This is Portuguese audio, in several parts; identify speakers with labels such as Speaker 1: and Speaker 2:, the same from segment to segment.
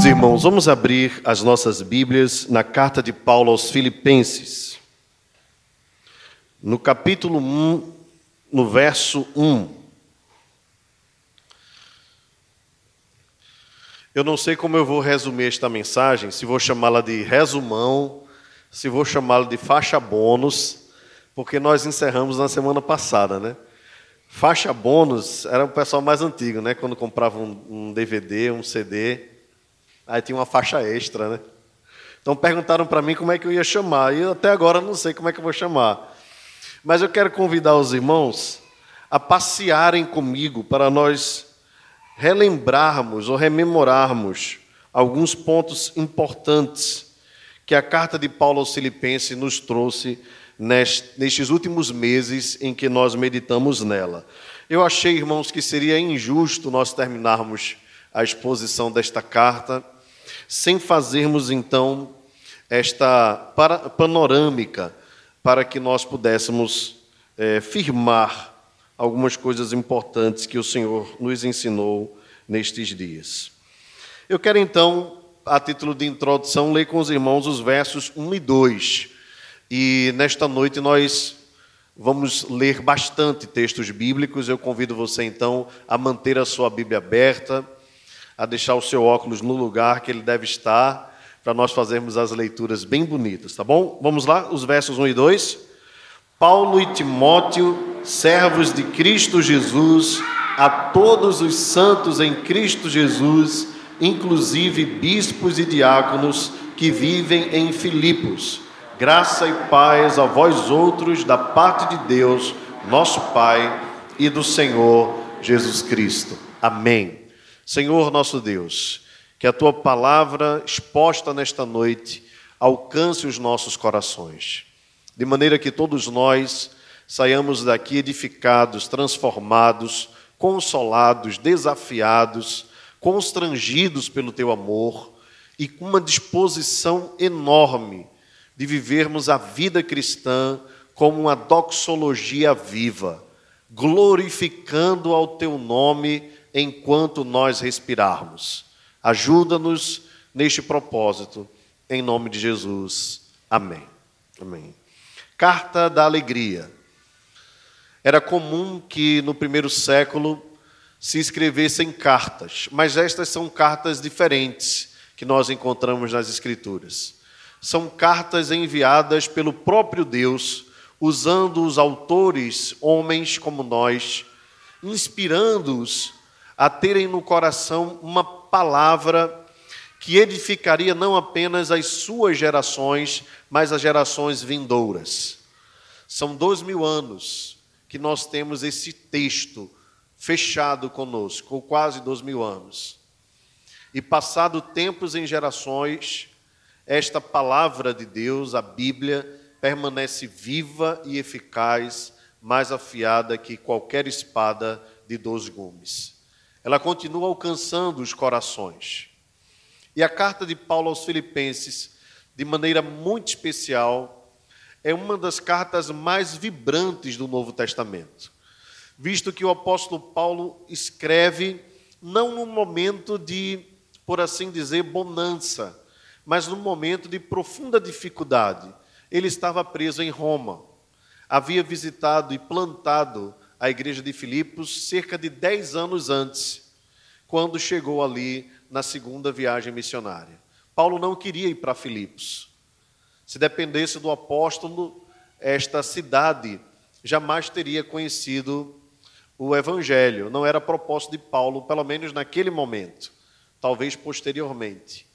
Speaker 1: Queridos irmãos, vamos abrir as nossas Bíblias na carta de Paulo aos Filipenses. No capítulo 1, no verso 1. Eu não sei como eu vou resumir esta mensagem, se vou chamá-la de resumão, se vou chamá-la de faixa bônus, porque nós encerramos na semana passada, né? Faixa bônus era o pessoal mais antigo, né? Quando comprava um, DVD, um CD, aí tinha uma faixa extra, né? Então perguntaram para mim como é que eu ia chamar, e eu até agora não sei como é que eu vou chamar. Mas eu quero convidar os irmãos a passearem comigo para nós relembrarmos ou rememorarmos alguns pontos importantes que a carta de Paulo aos Filipenses nos trouxe nestes últimos meses em que nós meditamos nela. Eu achei, irmãos, que seria injusto nós terminarmos a exposição desta carta sem fazermos então esta panorâmica para que nós pudéssemos é, firmar algumas coisas importantes que o Senhor nos ensinou nestes dias. Eu quero então, a título de introdução, ler com os irmãos os versos 1 e 2. E nesta noite nós vamos ler bastante textos bíblicos. Eu convido você então a manter a sua Bíblia aberta, a deixar o seu óculos no lugar que ele deve estar, para nós fazermos as leituras bem bonitas, tá bom? Vamos lá, os versos 1 e 2. Paulo e Timóteo, servos de Cristo Jesus, a todos os santos em Cristo Jesus, inclusive bispos e diáconos que vivem em Filipos. Graça e paz a vós outros da parte de Deus, nosso Pai, e do Senhor Jesus Cristo. Amém. Senhor nosso Deus, que a tua palavra exposta nesta noite alcance os nossos corações, de maneira que todos nós saiamos daqui edificados, transformados, consolados, desafiados, constrangidos pelo teu amor e com uma disposição enorme de vivermos a vida cristã como uma doxologia viva, glorificando ao teu nome enquanto nós respirarmos. Ajuda-nos neste propósito, em nome de Jesus. Amém. Amém. Carta da Alegria. Era comum que no primeiro século se escrevessem cartas, mas estas são cartas diferentes que nós encontramos nas Escrituras. São cartas enviadas pelo próprio Deus, usando os autores, homens como nós, inspirando-os a terem no coração uma palavra que edificaria não apenas as suas gerações, mas as gerações vindouras. São dois mil anos que nós temos esse texto fechado conosco, ou quase dois mil anos. E passado tempos em gerações, esta palavra de Deus, a Bíblia, permanece viva e eficaz, mais afiada que qualquer espada de dois gumes ela continua alcançando os corações. E a carta de Paulo aos Filipenses, de maneira muito especial, é uma das cartas mais vibrantes do Novo Testamento, visto que o apóstolo Paulo escreve não num momento de, por assim dizer, bonança, mas num momento de profunda dificuldade. Ele estava preso em Roma, havia visitado e plantado a igreja de Filipos cerca de 10 anos antes, quando chegou ali na segunda viagem missionária. Paulo não queria ir para Filipos. Se dependesse do apóstolo, esta cidade jamais teria conhecido o evangelho. Não era propósito de Paulo, pelo menos naquele momento, talvez posteriormente.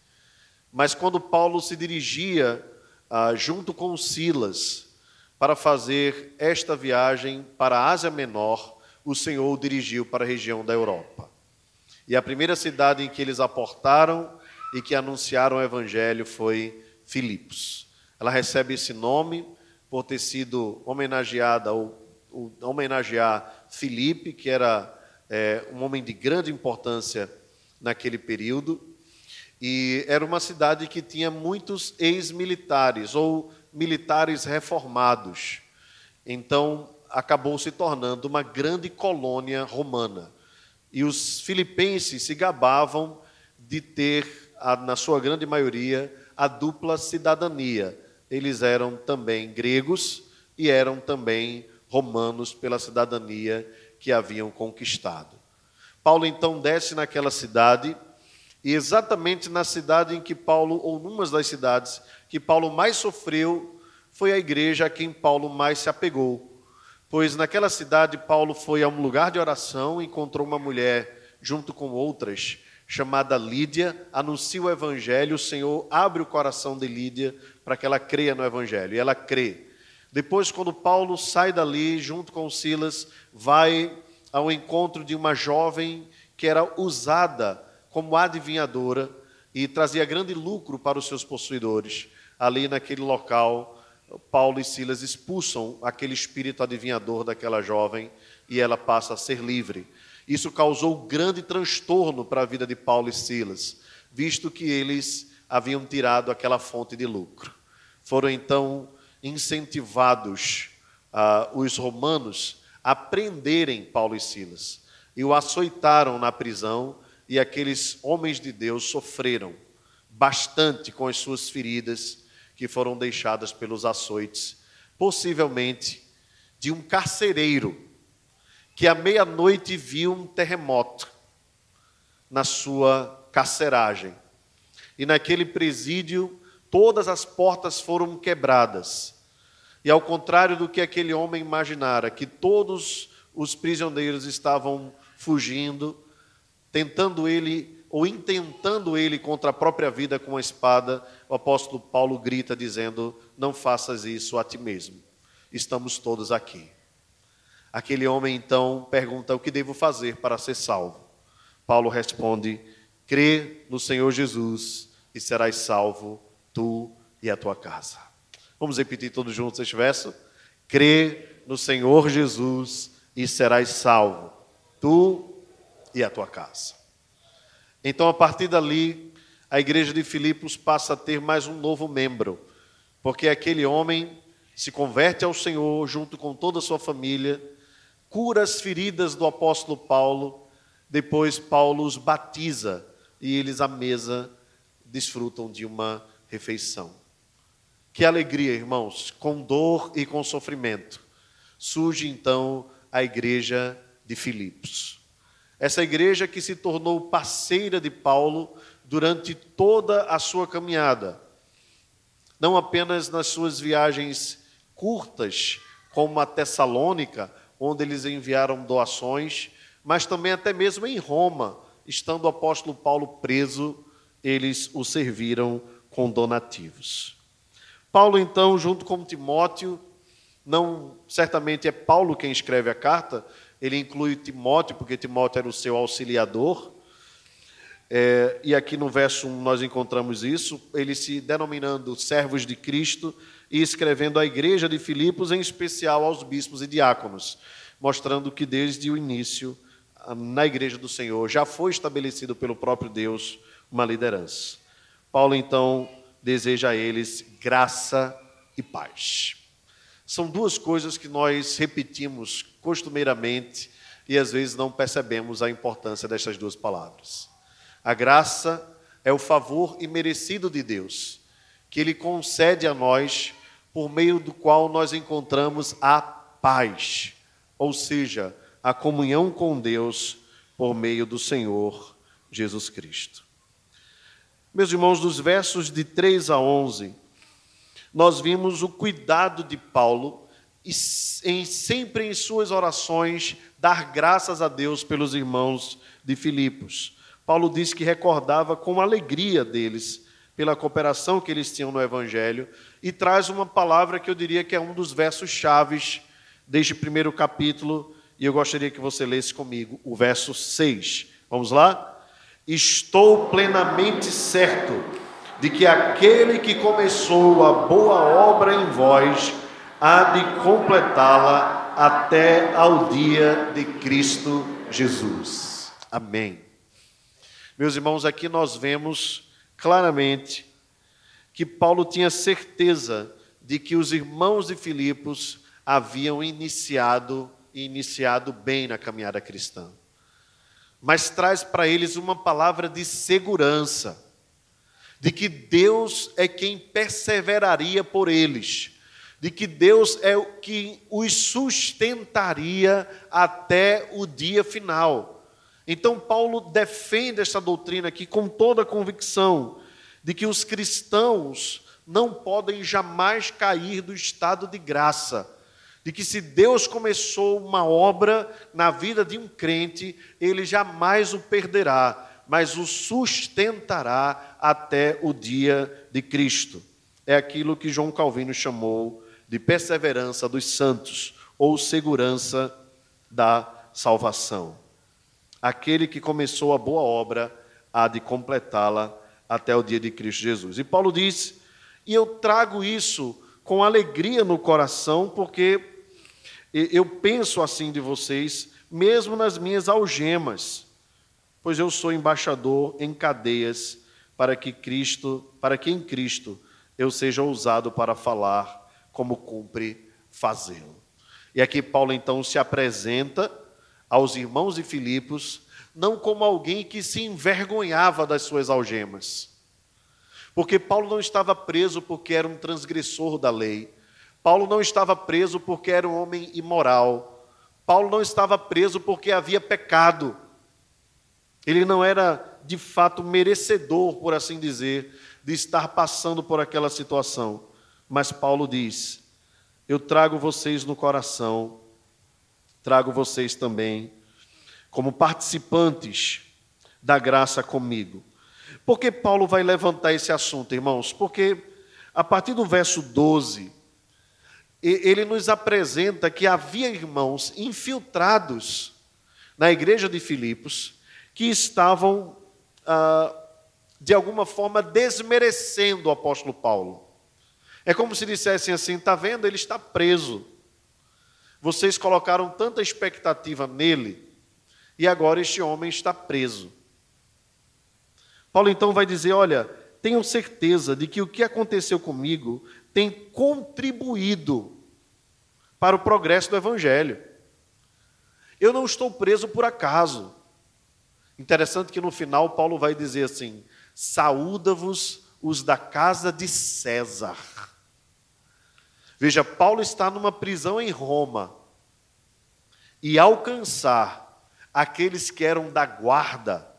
Speaker 1: Mas quando Paulo se dirigia ah, junto com Silas para fazer esta viagem para a Ásia Menor, o Senhor o dirigiu para a região da Europa. E a primeira cidade em que eles aportaram e que anunciaram o evangelho foi Filipos. Ela recebe esse nome por ter sido homenageada ou, ou homenagear Filipe, que era é, um homem de grande importância naquele período. E era uma cidade que tinha muitos ex-militares ou militares reformados. Então, acabou se tornando uma grande colônia romana. E os filipenses se gabavam de ter na sua grande maioria, a dupla cidadania. Eles eram também gregos e eram também romanos pela cidadania que haviam conquistado. Paulo então desce naquela cidade, e exatamente na cidade em que Paulo, ou numas das cidades que Paulo mais sofreu, foi a igreja a quem Paulo mais se apegou. Pois naquela cidade Paulo foi a um lugar de oração, encontrou uma mulher junto com outras, chamada Lídia, anuncia o evangelho, o Senhor abre o coração de Lídia para que ela creia no evangelho, e ela crê. Depois, quando Paulo sai dali, junto com Silas, vai ao encontro de uma jovem que era usada como adivinhadora e trazia grande lucro para os seus possuidores. Ali naquele local, Paulo e Silas expulsam aquele espírito adivinhador daquela jovem e ela passa a ser livre. Isso causou grande transtorno para a vida de Paulo e Silas, visto que eles haviam tirado aquela fonte de lucro. Foram então incentivados uh, os romanos a prenderem Paulo e Silas e o açoitaram na prisão, e aqueles homens de Deus sofreram bastante com as suas feridas que foram deixadas pelos açoites, possivelmente de um carcereiro que à meia-noite viu um terremoto na sua carceragem. E naquele presídio, todas as portas foram quebradas. E ao contrário do que aquele homem imaginara, que todos os prisioneiros estavam fugindo, tentando ele ou intentando ele contra a própria vida com a espada, o apóstolo Paulo grita dizendo: Não faças isso a ti mesmo. Estamos todos aqui. Aquele homem então pergunta: O que devo fazer para ser salvo? Paulo responde: Crê no Senhor Jesus e serás salvo, tu e a tua casa. Vamos repetir todos juntos este verso? Crê no Senhor Jesus e serás salvo, tu e a tua casa. Então, a partir dali, a igreja de Filipos passa a ter mais um novo membro, porque aquele homem se converte ao Senhor junto com toda a sua família cura as feridas do apóstolo Paulo. Depois, Paulo os batiza e eles à mesa desfrutam de uma refeição. Que alegria, irmãos, com dor e com sofrimento. Surge então a igreja de Filipos. Essa igreja que se tornou parceira de Paulo durante toda a sua caminhada. Não apenas nas suas viagens curtas, como a Tessalônica, onde eles enviaram doações, mas também até mesmo em Roma, estando o apóstolo Paulo preso, eles o serviram com donativos. Paulo, então, junto com Timóteo, não certamente é Paulo quem escreve a carta, ele inclui Timóteo, porque Timóteo era o seu auxiliador. É, e aqui no verso 1 nós encontramos isso, ele se denominando servos de Cristo e escrevendo à igreja de Filipos, em especial aos bispos e diáconos, mostrando que desde o início, na igreja do Senhor, já foi estabelecido pelo próprio Deus uma liderança. Paulo, então, deseja a eles graça e paz. São duas coisas que nós repetimos costumeiramente e às vezes não percebemos a importância destas duas palavras. A graça é o favor imerecido de Deus, que Ele concede a nós por meio do qual nós encontramos a paz, ou seja, a comunhão com Deus por meio do Senhor Jesus Cristo. Meus irmãos, dos versos de 3 a 11, nós vimos o cuidado de Paulo em, sempre em suas orações dar graças a Deus pelos irmãos de Filipos. Paulo disse que recordava com alegria deles pela cooperação que eles tinham no Evangelho, e traz uma palavra que eu diria que é um dos versos chaves deste primeiro capítulo, e eu gostaria que você lesse comigo o verso 6. Vamos lá? Estou plenamente certo de que aquele que começou a boa obra em vós há de completá-la até ao dia de Cristo Jesus. Amém. Meus irmãos, aqui nós vemos claramente que Paulo tinha certeza de que os irmãos de Filipos haviam iniciado e iniciado bem na caminhada cristã. Mas traz para eles uma palavra de segurança. de que Deus é quem perseveraria por eles, de que Deus é o que os sustentaria até o dia final. Então, Paulo defende essa doutrina aqui com toda a convicção de que os cristãos não podem jamais cair do estado de graça. De que se Deus começou uma obra na vida de um crente, ele jamais o perderá, mas o sustentará até o dia de Cristo. É aquilo que João Calvino chamou de perseverança dos santos, ou segurança da salvação. Aquele que começou a boa obra há de completá-la até o dia de Cristo Jesus. E Paulo diz e eu trago isso com alegria no coração, porque eu penso assim de vocês, mesmo nas minhas algemas, pois eu sou embaixador em cadeias para que Cristo, para que em Cristo eu seja ousado para falar como cumpre fazê-lo. E aqui Paulo então se apresenta aos irmãos de Filipos não como alguém que se envergonhava das suas algemas, porque Paulo não estava preso porque era um transgressor da lei. Paulo não estava preso porque era um homem imoral. Paulo não estava preso porque havia pecado. Ele não era, de fato, merecedor, por assim dizer, de estar passando por aquela situação. Mas Paulo diz: Eu trago vocês no coração, trago vocês também como participantes da graça comigo. Por que Paulo vai levantar esse assunto, irmãos? Porque a partir do verso 12, ele nos apresenta que havia irmãos infiltrados na igreja de Filipos que estavam, ah, de alguma forma, desmerecendo o apóstolo Paulo. É como se dissessem assim: está vendo, ele está preso. Vocês colocaram tanta expectativa nele, e agora este homem está preso. Paulo então vai dizer: olha, tenham certeza de que o que aconteceu comigo tem contribuído para o progresso do Evangelho. Eu não estou preso por acaso. Interessante que no final Paulo vai dizer assim: saúda-vos os da casa de César. Veja, Paulo está numa prisão em Roma e alcançar aqueles que eram da guarda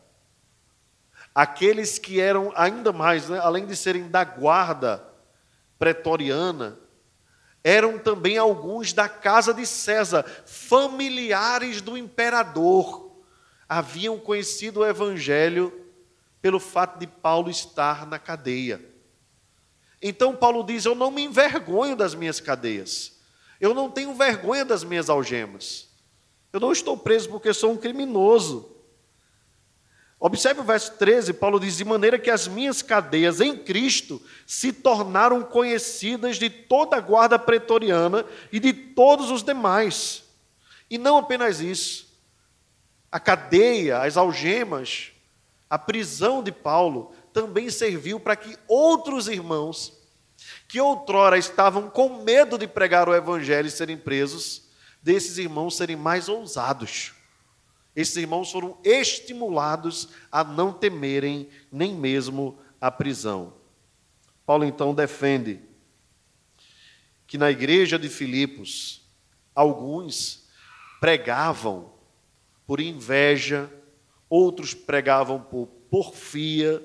Speaker 1: aqueles que eram ainda mais, né, além de serem da guarda pretoriana, eram também alguns da casa de César, familiares do imperador. Haviam conhecido o evangelho pelo fato de Paulo estar na cadeia. Então Paulo diz: Eu não me envergonho das minhas cadeias, eu não tenho vergonha das minhas algemas, eu não estou preso porque sou um criminoso. Observe o verso 13, Paulo diz: De maneira que as minhas cadeias em Cristo se tornaram conhecidas de toda a guarda pretoriana e de todos os demais. E não apenas isso, a cadeia, as algemas, a prisão de Paulo também serviu para que outros irmãos, que outrora estavam com medo de pregar o evangelho e serem presos, desses irmãos serem mais ousados esses irmãos foram estimulados a não temerem nem mesmo a prisão. Paulo então defende que na igreja de Filipos, alguns pregavam por inveja, outros pregavam por porfia.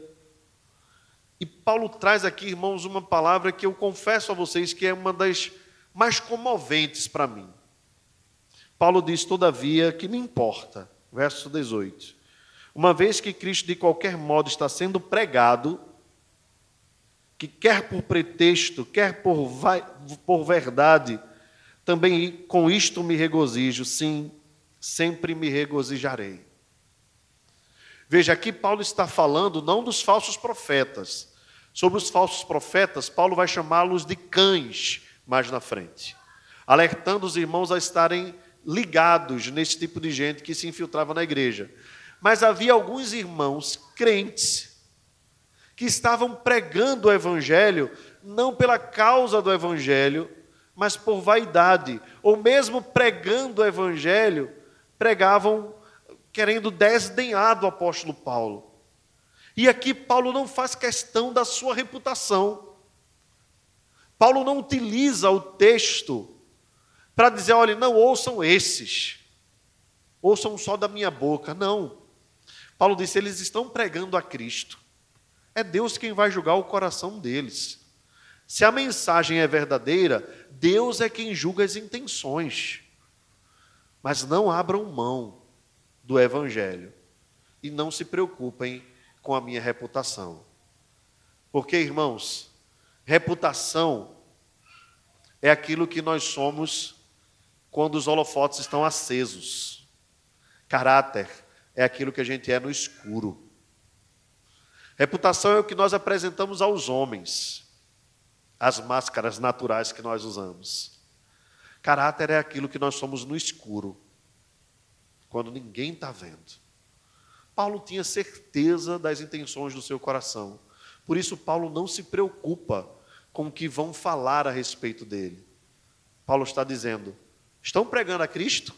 Speaker 1: E Paulo traz aqui, irmãos, uma palavra que eu confesso a vocês que é uma das mais comoventes para mim. Paulo diz, todavia, que não importa verso 18. Uma vez que Cristo de qualquer modo está sendo pregado, que quer por pretexto, quer por, vai, por verdade, também com isto me regozijo, sim, sempre me regozijarei. Veja, aqui Paulo está falando não dos falsos profetas. Sobre os falsos profetas, Paulo vai chamá-los de cães mais na frente, alertando os irmãos a estarem ligados nesse tipo de gente que se infiltrava na igreja. Mas havia alguns irmãos crentes que estavam pregando o evangelho não pela causa do evangelho, mas por vaidade, ou mesmo pregando o evangelho, pregavam querendo desdenhar do apóstolo Paulo. E aqui Paulo não faz questão da sua reputação. Paulo não utiliza o texto para dizer, olha, não ouçam esses, ouçam só da minha boca. Não. Paulo disse, eles estão pregando a Cristo. É Deus quem vai julgar o coração deles. Se a mensagem é verdadeira, Deus é quem julga as intenções. Mas não abram mão do Evangelho e não se preocupem com a minha reputação. Porque, irmãos, reputação é aquilo que nós somos quando os holofotes estão acesos. Caráter é aquilo que a gente é no escuro. Reputação é o que nós apresentamos aos homens, as máscaras naturais que nós usamos. Caráter é aquilo que nós somos no escuro, quando ninguém está vendo. Paulo tinha certeza das intenções do seu coração. Por isso, Paulo não se preocupa com o que vão falar a respeito dele. Paulo está dizendo: estão pregando a Cristo?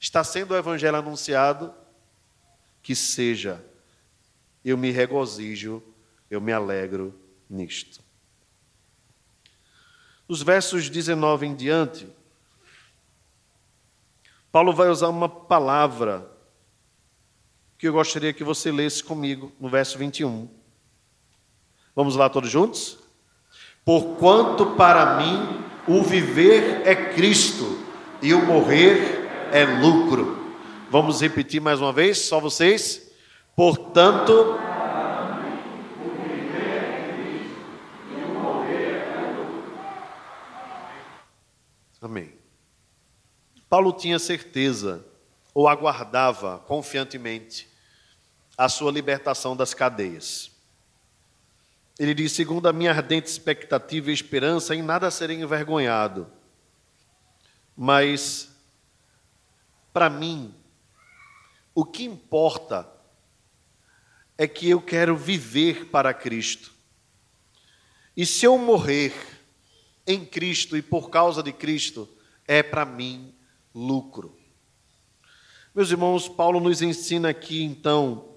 Speaker 1: Está sendo o evangelho anunciado? Que seja, eu me regozijo, eu me alegro nisto. Nos versos 19 em diante, Paulo vai usar uma palavra que eu gostaria que você lesse comigo no verso 21. Vamos lá todos juntos? Porquanto para mim o viver é Cristo e o morrer é lucro. Vamos repetir mais uma vez, só vocês? Portanto, Amém. Paulo tinha certeza ou aguardava confiantemente a sua libertação das cadeias. Ele diz: segundo a minha ardente expectativa e esperança, em nada serei envergonhado. Mas, para mim, o que importa é que eu quero viver para Cristo. E se eu morrer em Cristo e por causa de Cristo, é para mim lucro. Meus irmãos, Paulo nos ensina aqui então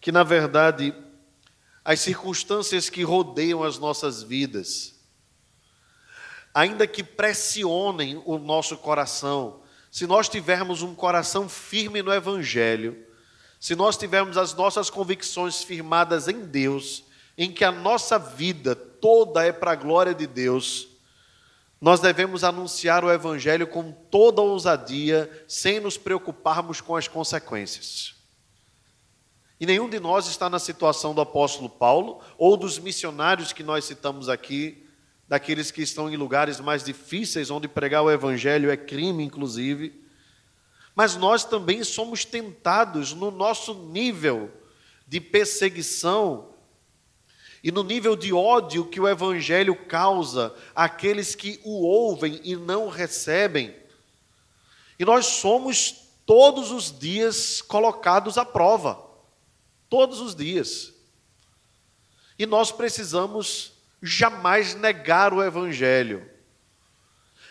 Speaker 1: que, na verdade, as circunstâncias que rodeiam as nossas vidas, ainda que pressionem o nosso coração, se nós tivermos um coração firme no Evangelho, se nós tivermos as nossas convicções firmadas em Deus, em que a nossa vida toda é para a glória de Deus, nós devemos anunciar o Evangelho com toda ousadia, sem nos preocuparmos com as consequências. E nenhum de nós está na situação do apóstolo Paulo, ou dos missionários que nós citamos aqui, daqueles que estão em lugares mais difíceis, onde pregar o Evangelho é crime, inclusive. Mas nós também somos tentados no nosso nível de perseguição e no nível de ódio que o Evangelho causa àqueles que o ouvem e não recebem. E nós somos todos os dias colocados à prova. Todos os dias. E nós precisamos jamais negar o Evangelho.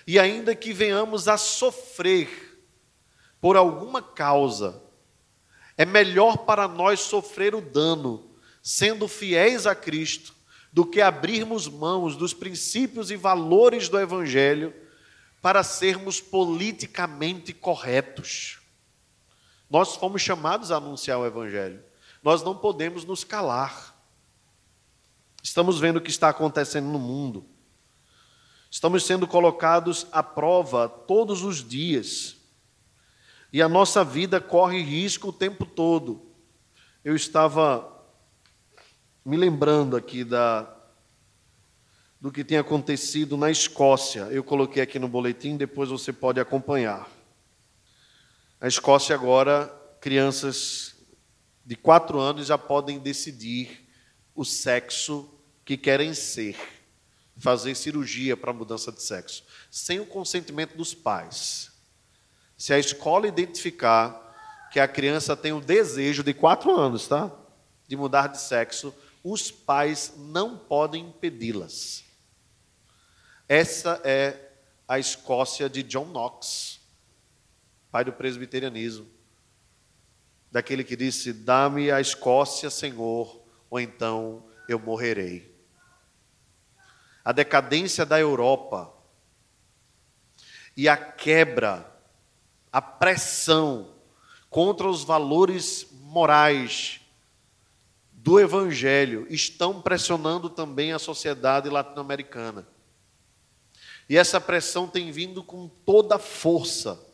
Speaker 1: E ainda que venhamos a sofrer por alguma causa, é melhor para nós sofrer o dano sendo fiéis a Cristo, do que abrirmos mãos dos princípios e valores do Evangelho para sermos politicamente corretos. Nós fomos chamados a anunciar o Evangelho, nós não podemos nos calar. Estamos vendo o que está acontecendo no mundo, estamos sendo colocados à prova todos os dias, e a nossa vida corre risco o tempo todo. Eu estava me lembrando aqui da, do que tem acontecido na Escócia. Eu coloquei aqui no boletim, depois você pode acompanhar. A Escócia agora, crianças de quatro anos já podem decidir o sexo que querem ser, fazer cirurgia para mudança de sexo, sem o consentimento dos pais. Se a escola identificar que a criança tem o desejo de quatro anos, tá? De mudar de sexo, os pais não podem impedi-las. Essa é a Escócia de John Knox, pai do presbiterianismo. daquele que disse: Dá-me a Escócia, Senhor, ou então eu morrerei. A decadência da Europa e a quebra, a pressão contra os valores morais do Evangelho estão pressionando também a sociedade latino-americana. E essa pressão tem vindo com toda força.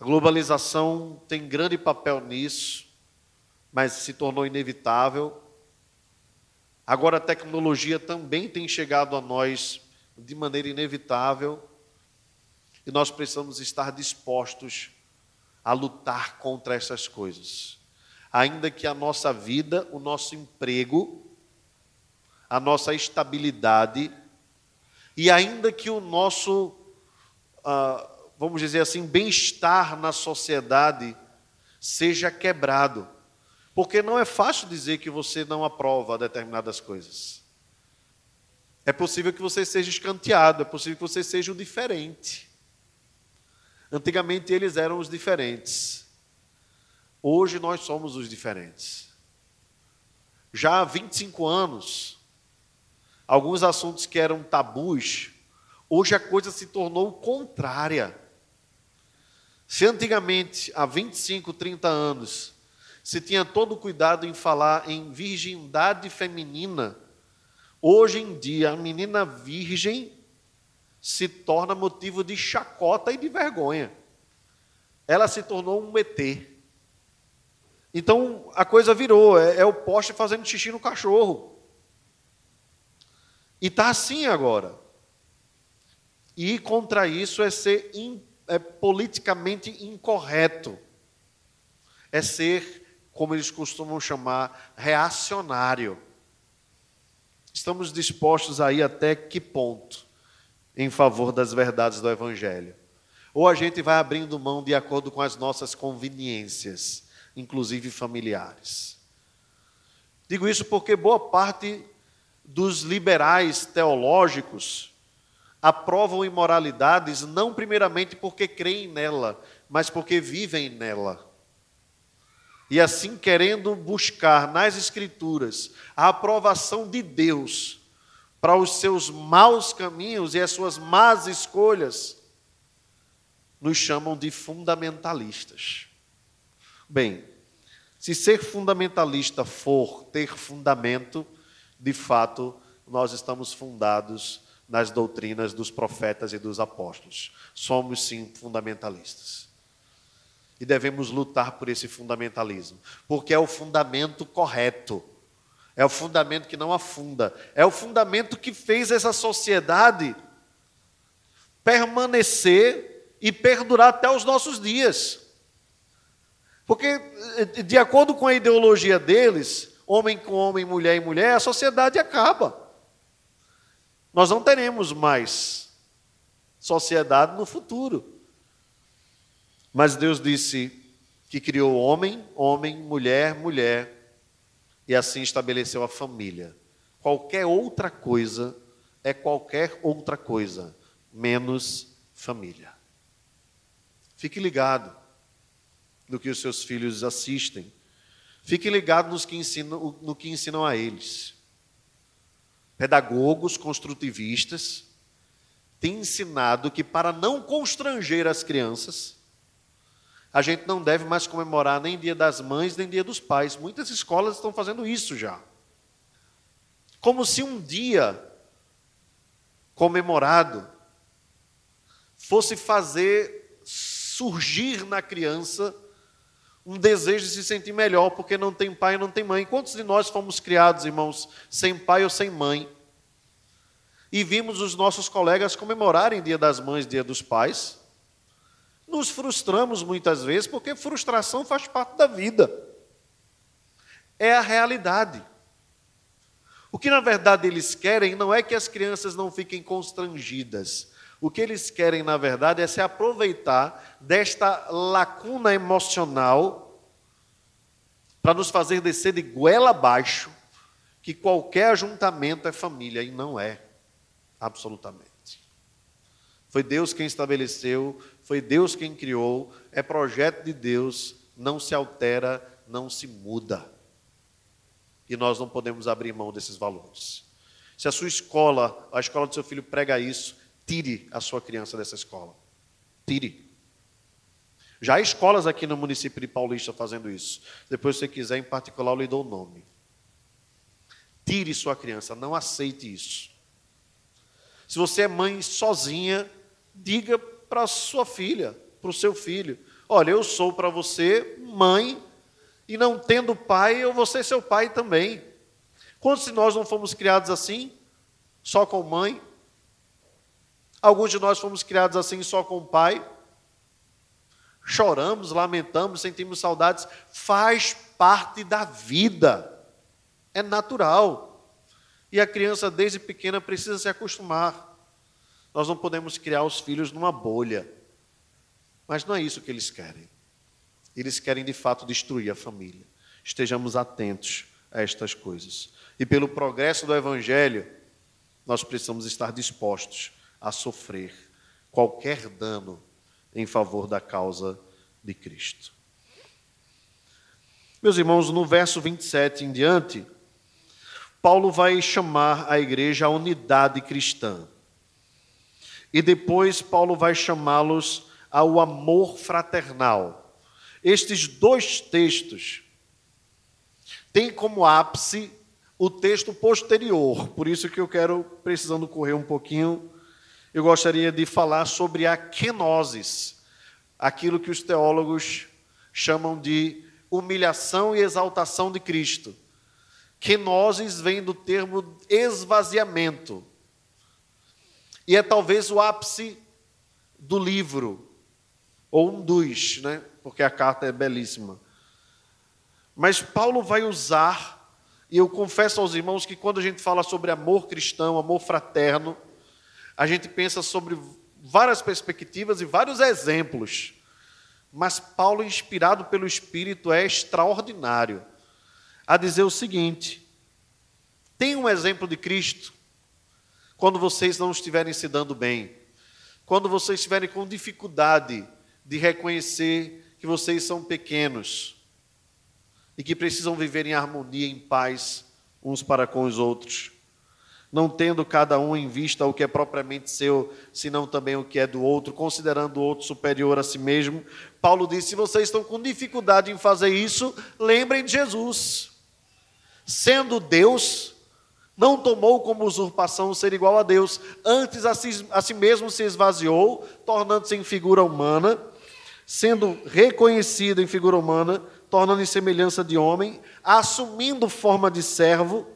Speaker 1: A globalização tem grande papel nisso, mas se tornou inevitável. Agora a tecnologia também tem chegado a nós de maneira inevitável, e nós precisamos estar dispostos a lutar contra essas coisas ainda que a nossa vida, o nosso emprego, a nossa estabilidade, e ainda que o nosso, ah, vamos dizer assim, bem-estar na sociedade seja quebrado. Porque não é fácil dizer que você não aprova determinadas coisas. É possível que você seja escanteado, é possível que você seja o diferente. Antigamente eles eram os diferentes. Hoje nós somos os diferentes. Já há 25 anos, alguns assuntos que eram tabus, hoje a coisa se tornou contrária. Se antigamente, há 25, 30 anos, se tinha todo o cuidado em falar em virgindade feminina, hoje em dia a menina virgem se torna motivo de chacota e de vergonha. Ela se tornou um ET. Então a coisa virou, é, é o poste fazendo xixi no cachorro. E está assim agora. E contra isso é ser in, é politicamente incorreto. É ser, como eles costumam chamar, reacionário. Estamos dispostos aí até que ponto em favor das verdades do Evangelho? Ou a gente vai abrindo mão de acordo com as nossas conveniências inclusive familiares. Digo isso porque boa parte dos liberais teológicos aprovam imoralidades não primeiramente porque creem nela, mas porque vivem nela. E assim querendo buscar nas Escrituras a aprovação de Deus para os seus maus caminhos e as suas más escolhas, nos chamam de fundamentalistas. Bem, se ser fundamentalista for ter fundamento, de fato, nós estamos fundados nas doutrinas dos profetas e dos apóstolos. Somos sim fundamentalistas. E devemos lutar por esse fundamentalismo, porque é o fundamento correto. É o fundamento que não afunda, é o fundamento que fez essa sociedade permanecer e perdurar até os nossos dias. Porque, eh, de acordo com a ideologia deles, homem com homem, mulher e mulher, a sociedade acaba. Nós não teremos mais sociedade no futuro. Mas Deus disse que criou homem, homem, mulher, mulher, e assim estabeleceu a família. Qualquer outra coisa é qualquer outra coisa, menos família. Fique ligado no que os seus filhos assistem. Fique ligado nos que ensinam, no que ensinam a eles. Pedagogos construtivistas têm ensinado que para não constranger as crianças, a gente não deve mais comemorar nem Dia das Mães, nem Dia dos Pais. Muitas escolas estão fazendo isso já. Como se um dia comemorado fosse fazer surgir na criança um desejo de se sentir melhor porque não tem pai e não tem mãe. Quantos de nós fomos criados, irmãos, sem pai ou sem mãe? E vimos os nossos colegas comemorarem Dia das Mães, Dia dos Pais. Nos frustramos muitas vezes porque frustração faz parte da vida. É a realidade. O que na verdade eles querem não é que as crianças não fiquem constrangidas, o que eles querem, na verdade, é se aproveitar desta lacuna emocional para nos fazer descer de goela abaixo que qualquer ajuntamento é família, e não é, absolutamente. Foi Deus quem estabeleceu, foi Deus quem criou, é projeto de Deus não se altera, não se muda. E nós não podemos abrir mão desses valores. Se a sua escola, a escola do seu filho prega isso, tire a sua criança dessa escola. Tire. Já há escolas aqui no município de Paulista fazendo isso. Depois, se você quiser, em particular, eu lhe dou o nome. Tire sua criança, não aceite isso. Se você é mãe sozinha, diga para sua filha, para o seu filho: Olha, eu sou para você mãe, e não tendo pai, eu vou ser seu pai também. Quantos de nós não fomos criados assim, só com mãe? Alguns de nós fomos criados assim, só com pai? Choramos, lamentamos, sentimos saudades, faz parte da vida, é natural. E a criança, desde pequena, precisa se acostumar. Nós não podemos criar os filhos numa bolha. Mas não é isso que eles querem. Eles querem de fato destruir a família. Estejamos atentos a estas coisas. E pelo progresso do Evangelho, nós precisamos estar dispostos a sofrer qualquer dano em favor da causa de Cristo. Meus irmãos, no verso 27 em diante, Paulo vai chamar a igreja à unidade cristã. E depois Paulo vai chamá-los ao amor fraternal. Estes dois textos têm como ápice o texto posterior, por isso que eu quero, precisando correr um pouquinho, eu gostaria de falar sobre a kenosis, aquilo que os teólogos chamam de humilhação e exaltação de Cristo. Kenosis vem do termo esvaziamento. E é talvez o ápice do livro, ou um dos, né? porque a carta é belíssima. Mas Paulo vai usar, e eu confesso aos irmãos que quando a gente fala sobre amor cristão, amor fraterno, a gente pensa sobre várias perspectivas e vários exemplos. Mas Paulo, inspirado pelo Espírito, é extraordinário a dizer o seguinte: tem um exemplo de Cristo quando vocês não estiverem se dando bem, quando vocês estiverem com dificuldade de reconhecer que vocês são pequenos e que precisam viver em harmonia, em paz uns para com os outros, não tendo cada um em vista o que é propriamente seu, senão também o que é do outro, considerando o outro superior a si mesmo. Paulo disse: se vocês estão com dificuldade em fazer isso, lembrem de Jesus. Sendo Deus, não tomou como usurpação ser igual a Deus, antes a si, a si mesmo se esvaziou, tornando-se em figura humana sendo reconhecido em figura humana, tornando em semelhança de homem, assumindo forma de servo,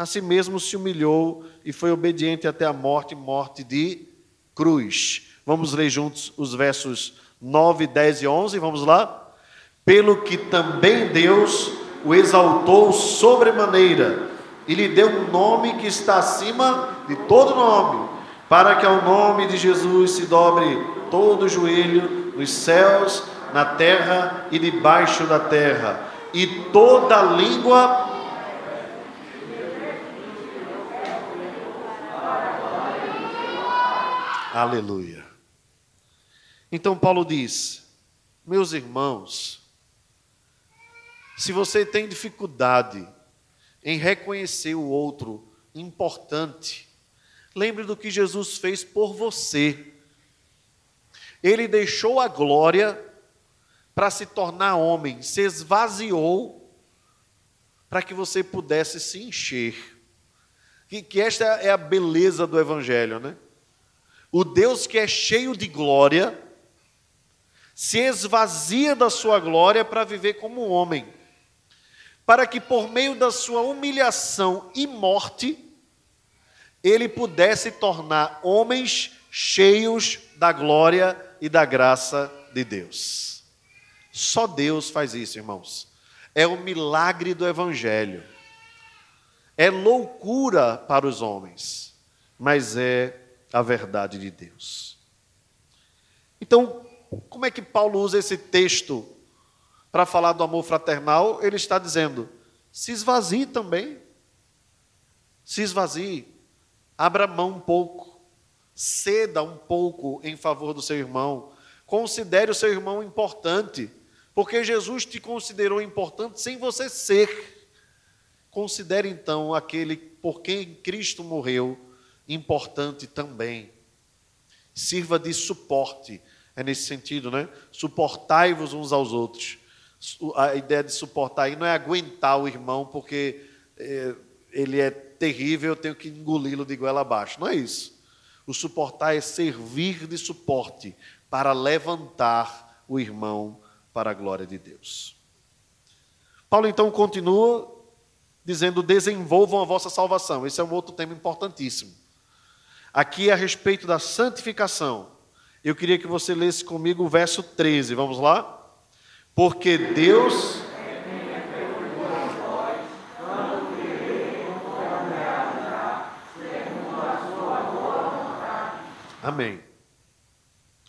Speaker 1: a si mesmo se humilhou e foi obediente até a morte morte de cruz. Vamos ler juntos os versos 9, 10 e 11, vamos lá? Pelo que também Deus o exaltou sobremaneira e lhe deu um nome que está acima de todo nome, para que ao nome de Jesus se dobre todo o joelho nos céus, na terra e debaixo da terra, e toda língua Aleluia. Então Paulo diz: Meus irmãos, se você tem dificuldade em reconhecer o outro importante, lembre do que Jesus fez por você. Ele deixou a glória para se tornar homem, se esvaziou para que você pudesse se encher. Que, esta é a beleza do Evangelho, né? O Deus que é cheio de glória se esvazia da sua glória para viver como homem, para que por meio da sua humilhação e morte, ele pudesse tornar homens cheios da glória e da graça de Deus. Só Deus faz isso, irmãos. É o milagre do Evangelho. É loucura para os homens, mas é a verdade de Deus. Então, como é que Paulo usa esse texto para falar do amor fraternal? Ele está dizendo: se esvazie também. Se esvazie. Abra mão um pouco ceda um pouco em favor do seu irmão, considere o seu irmão importante, Porque Jesus te considerou importante sem você ser. Considere então aquele por quem Cristo morreu importante também. Sirva de suporte, é nesse sentido, né? Suportai-vos uns aos outros. A ideia de suportar aí não é aguentar o irmão porque é, ele é terrível, eu tenho que engoli-lo de goela abaixo. Não é isso. O suportar é servir de suporte para levantar o irmão para a glória de Deus. Paulo então continua dizendo: desenvolvam a vossa salvação. Esse é um outro tema importantíssimo. Aqui é a respeito da santificação. Eu queria que você lesse comigo o verso 13. Vamos lá? Porque Deus Amém.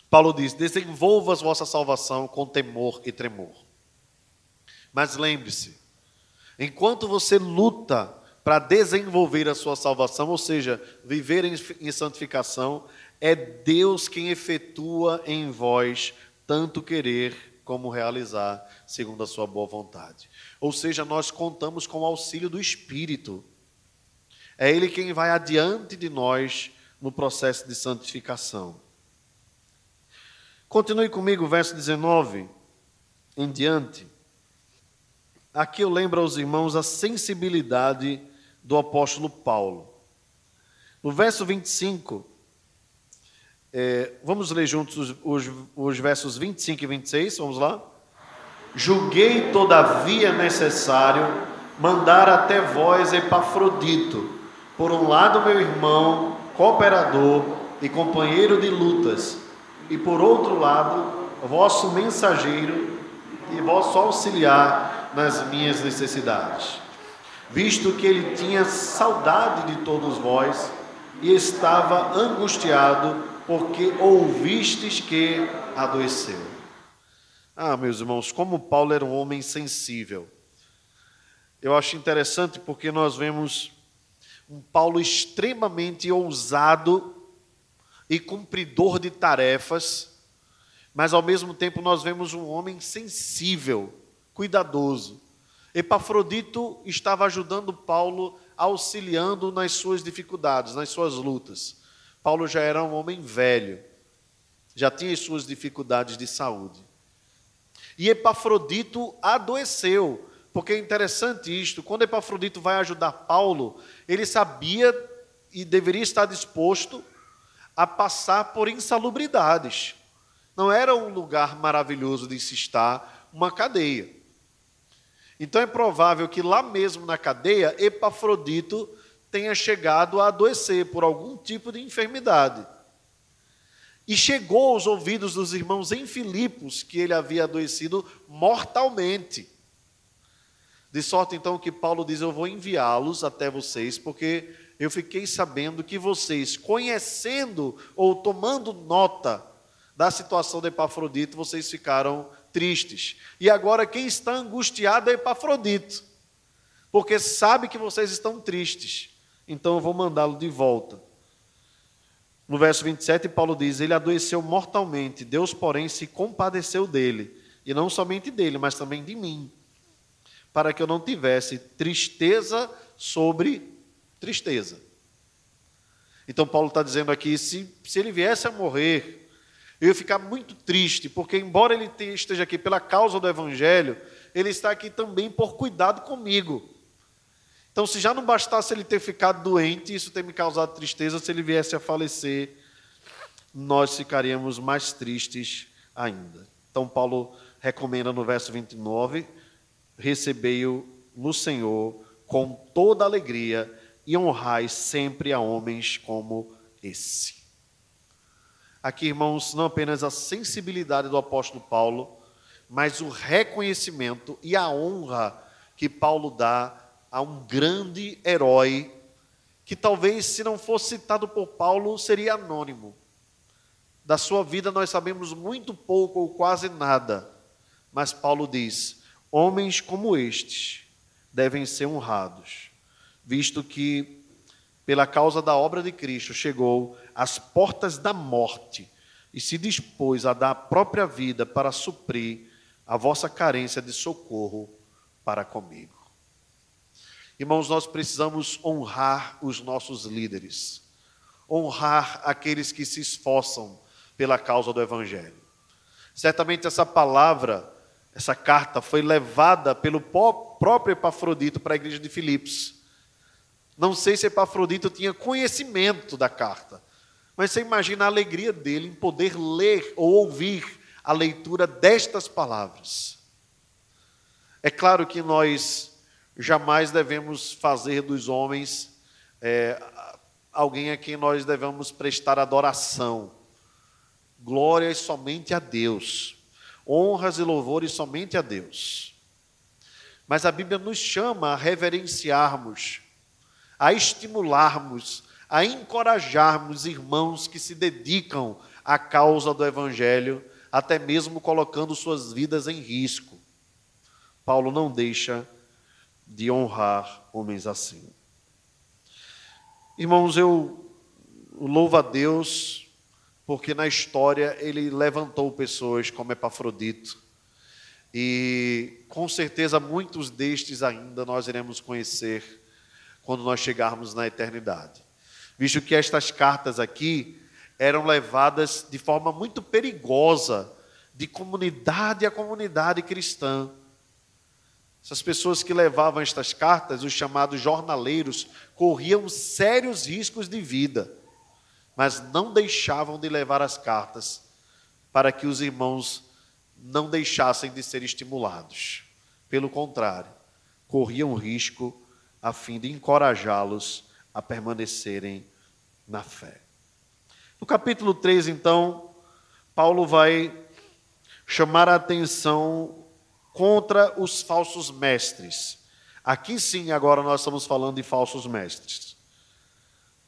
Speaker 1: Paulo diz: desenvolva a vossa salvação com temor e tremor. Mas lembre-se, enquanto você luta para desenvolver a sua salvação, ou seja, viver em santificação, é Deus quem efetua em vós tanto querer como realizar, segundo a sua boa vontade. Ou seja, nós contamos com o auxílio do Espírito. É Ele quem vai adiante de nós no processo de santificação. Continue comigo, verso 19 em diante. Aqui eu lembro aos irmãos a sensibilidade do apóstolo Paulo. No verso 25, é, vamos ler juntos os, os, os versos 25 e 26, vamos lá? Julguei, todavia, necessário mandar até vós Epafrodito, por um lado, meu irmão, cooperador e companheiro de lutas, e por outro lado, vosso mensageiro e vosso auxiliar nas minhas necessidades, visto que ele tinha saudade de todos vós e estava angustiado porque ouvistes que adoeceu. Ah, meus irmãos, como Paulo era um homem sensível. Eu acho interessante porque nós vemos um Paulo extremamente ousado e cumpridor de tarefas, mas ao mesmo tempo nós vemos um homem sensível, cuidadoso. Epafrodito estava ajudando Paulo, auxiliando nas suas dificuldades, nas suas lutas. Paulo já era um homem velho, já tinha as suas dificuldades de saúde. E Epafrodito adoeceu, porque é interessante isto, quando Epafrodito vai ajudar Paulo, ele sabia e deveria estar disposto a passar por insalubridades. Não era um lugar maravilhoso de se estar, uma cadeia. Então é provável que lá mesmo na cadeia, Epafrodito tenha chegado a adoecer por algum tipo de enfermidade. E chegou aos ouvidos dos irmãos em Filipos que ele havia adoecido mortalmente. De sorte então que Paulo diz: Eu vou enviá-los até vocês, porque eu fiquei sabendo que vocês, conhecendo ou tomando nota da situação de Epafrodito, vocês ficaram tristes. E agora quem está angustiado é Epafrodito, porque sabe que vocês estão tristes. Então eu vou mandá-lo de volta. No verso 27, Paulo diz: Ele adoeceu mortalmente, Deus, porém, se compadeceu dele, e não somente dele, mas também de mim para que eu não tivesse tristeza sobre tristeza. Então, Paulo está dizendo aqui: se, se ele viesse a morrer, eu ia ficar muito triste, porque, embora ele esteja aqui pela causa do Evangelho, ele está aqui também por cuidado comigo. Então, se já não bastasse ele ter ficado doente, isso ter me causado tristeza, se ele viesse a falecer, nós ficaríamos mais tristes ainda. Então, Paulo recomenda no verso 29 recebei-o no Senhor com toda alegria e honrai sempre a homens como esse. Aqui, irmãos, não apenas a sensibilidade do apóstolo Paulo, mas o reconhecimento e a honra que Paulo dá a um grande herói que talvez, se não fosse citado por Paulo, seria anônimo. Da sua vida nós sabemos muito pouco ou quase nada, mas Paulo diz: Homens como estes devem ser honrados, visto que, pela causa da obra de Cristo, chegou às portas da morte e se dispôs a dar a própria vida para suprir a vossa carência de socorro para comigo. Irmãos, nós precisamos honrar os nossos líderes, honrar aqueles que se esforçam pela causa do Evangelho. Certamente essa palavra, essa carta foi levada pelo próprio Epafrodito para a igreja de Filipos. Não sei se Epafrodito tinha conhecimento da carta, mas você imagina a alegria dele em poder ler ou ouvir a leitura destas palavras. É claro que nós jamais devemos fazer dos homens é, alguém a quem nós devemos prestar adoração glórias somente a Deus, honras e louvores somente a Deus. Mas a Bíblia nos chama a reverenciarmos, a estimularmos, a encorajarmos irmãos que se dedicam à causa do Evangelho, até mesmo colocando suas vidas em risco. Paulo não deixa de honrar homens assim. Irmãos, eu louvo a Deus porque na história ele levantou pessoas como Epafrodito. E com certeza muitos destes ainda nós iremos conhecer quando nós chegarmos na eternidade. Visto que estas cartas aqui eram levadas de forma muito perigosa de comunidade a comunidade cristã. Essas pessoas que levavam estas cartas, os chamados jornaleiros, corriam sérios riscos de vida mas não deixavam de levar as cartas para que os irmãos não deixassem de ser estimulados. Pelo contrário, corriam risco a fim de encorajá-los a permanecerem na fé. No capítulo 3, então, Paulo vai chamar a atenção contra os falsos mestres. Aqui sim, agora nós estamos falando de falsos mestres.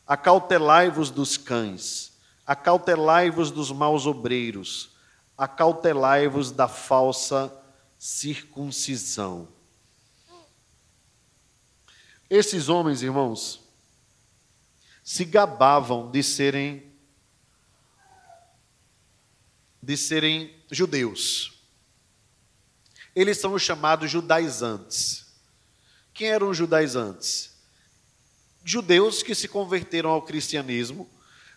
Speaker 1: Acautelai-vos dos cães, acautelai-vos dos maus obreiros, acautelai-vos da falsa circuncisão. Esses homens, irmãos, se gabavam de serem de serem judeus. Eles são os chamados judaizantes. Quem eram os judaizantes? judeus que se converteram ao cristianismo,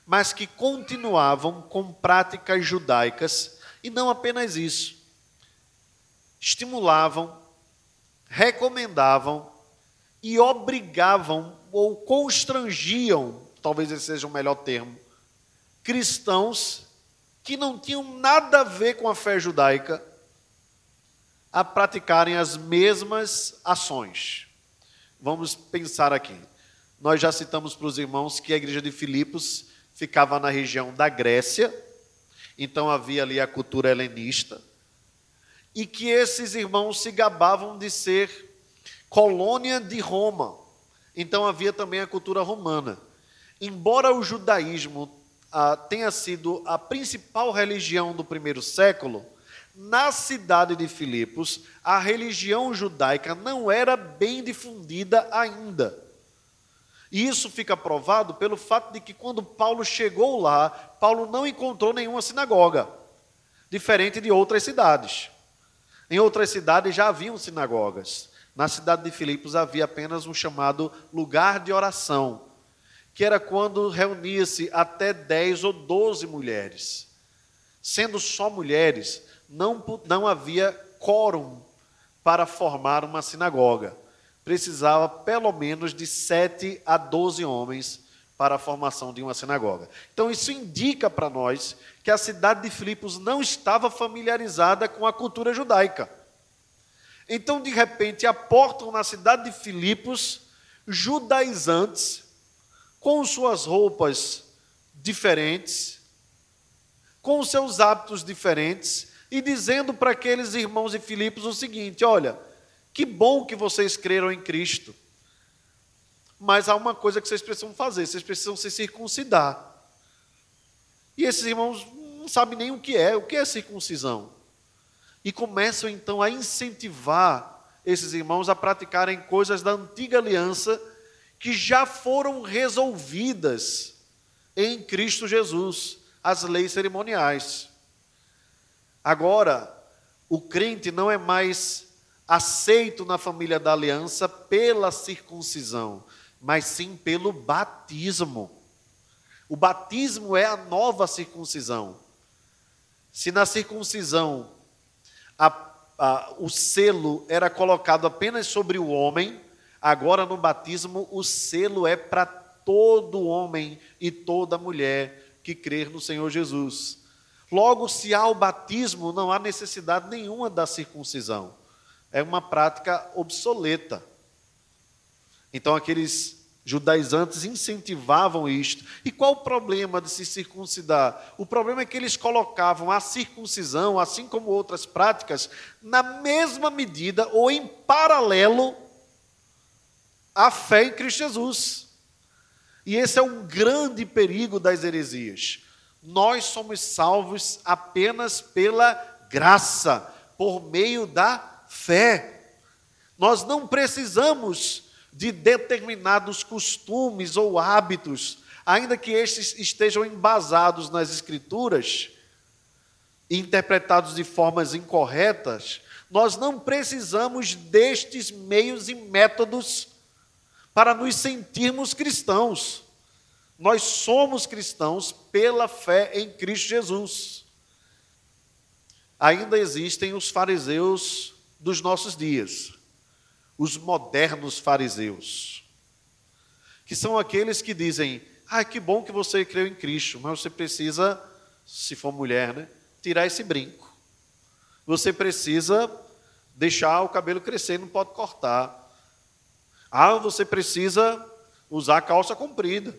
Speaker 1: mas que continuavam com práticas judaicas, e não apenas isso. Estimulavam, recomendavam e obrigavam ou constrangiam, talvez esse seja o melhor termo, cristãos que não tinham nada a ver com a fé judaica a praticarem as mesmas ações. Vamos pensar aqui. Nós já citamos para os irmãos que a igreja de Filipos ficava na região da Grécia, então havia ali a cultura helenista, e que esses irmãos se gabavam de ser colônia de Roma. Então havia também a cultura romana. Embora o judaísmo ah, tenha sido a principal religião do primeiro século, na cidade de Filipos, a religião judaica não era bem difundida ainda. E isso fica provado pelo fato de que quando Paulo chegou lá, Paulo não encontrou nenhuma sinagoga, diferente de outras cidades. Em outras cidades já haviam sinagogas. Na cidade de Filipos havia apenas um chamado lugar de oração, que era quando reunia-se até 10 ou 12 mulheres. Sendo só mulheres, não, não havia quórum para formar uma sinagoga precisava pelo menos de sete a doze homens para a formação de uma sinagoga. Então, isso indica para nós que a cidade de Filipos não estava familiarizada com a cultura judaica. Então, de repente, aportam na cidade de Filipos judaizantes, com suas roupas diferentes, com seus hábitos diferentes, e dizendo para aqueles irmãos de Filipos o seguinte: olha, que bom que vocês creram em Cristo. Mas há uma coisa que vocês precisam fazer: vocês precisam se circuncidar. E esses irmãos não sabem nem o que é, o que é circuncisão. E começam então a incentivar esses irmãos a praticarem coisas da antiga aliança que já foram resolvidas em Cristo Jesus, as leis cerimoniais. Agora, o crente não é mais aceito na família da aliança pela circuncisão, mas sim pelo batismo. O batismo é a nova circuncisão. Se na circuncisão a, a, o selo era colocado apenas sobre o homem, agora no batismo o selo é para todo homem e toda mulher que crer no Senhor Jesus. Logo, se há o batismo, não há necessidade nenhuma da circuncisão. É uma prática obsoleta. Então, aqueles judaizantes incentivavam isto. E qual o problema de se circuncidar? O problema é que eles colocavam a circuncisão, assim como outras práticas, na mesma medida ou em paralelo à fé em Cristo Jesus. E esse é um grande perigo das heresias. Nós somos salvos apenas pela graça, por meio da fé. Nós não precisamos de determinados costumes ou hábitos, ainda que estes estejam embasados nas Escrituras interpretados de formas incorretas, nós não precisamos destes meios e métodos para nos sentirmos cristãos. Nós somos cristãos pela fé em Cristo Jesus. Ainda existem os fariseus dos nossos dias os modernos fariseus, que são aqueles que dizem: ah, que bom que você creu em Cristo, mas você precisa, se for mulher, né, tirar esse brinco. Você precisa deixar o cabelo crescer, não pode cortar. Ah, você precisa usar calça comprida.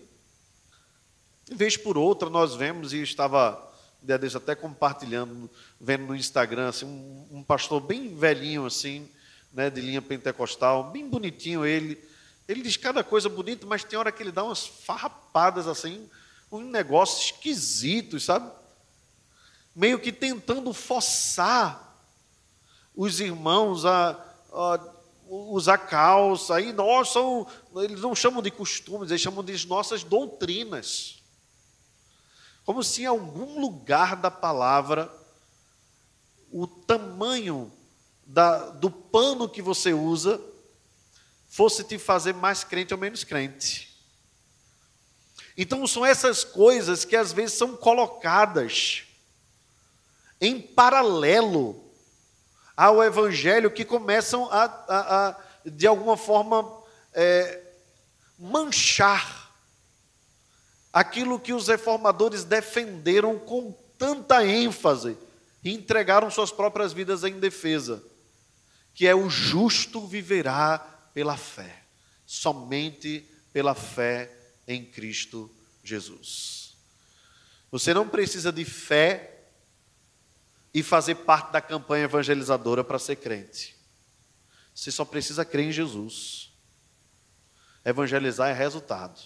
Speaker 1: De vez por outra, nós vemos, e estava dia até compartilhando, vendo no Instagram, assim, um, um pastor bem velhinho, assim, né, de linha pentecostal, bem bonitinho ele. Ele diz cada coisa bonita, mas tem hora que ele dá umas farrapadas assim, um negócio esquisito, sabe? Meio que tentando forçar os irmãos a, a usar calça. Aí nós são, eles não chamam de costumes, eles chamam de nossas doutrinas. Como se em algum lugar da palavra o tamanho da, do pano que você usa fosse te fazer mais crente ou menos crente. Então são essas coisas que às vezes são colocadas em paralelo ao Evangelho que começam a, a, a de alguma forma, é, manchar aquilo que os reformadores defenderam com tanta ênfase e entregaram suas próprias vidas em defesa que é o justo viverá pela fé, somente pela fé em Cristo Jesus. Você não precisa de fé e fazer parte da campanha evangelizadora para ser crente. Você só precisa crer em Jesus. Evangelizar é resultado.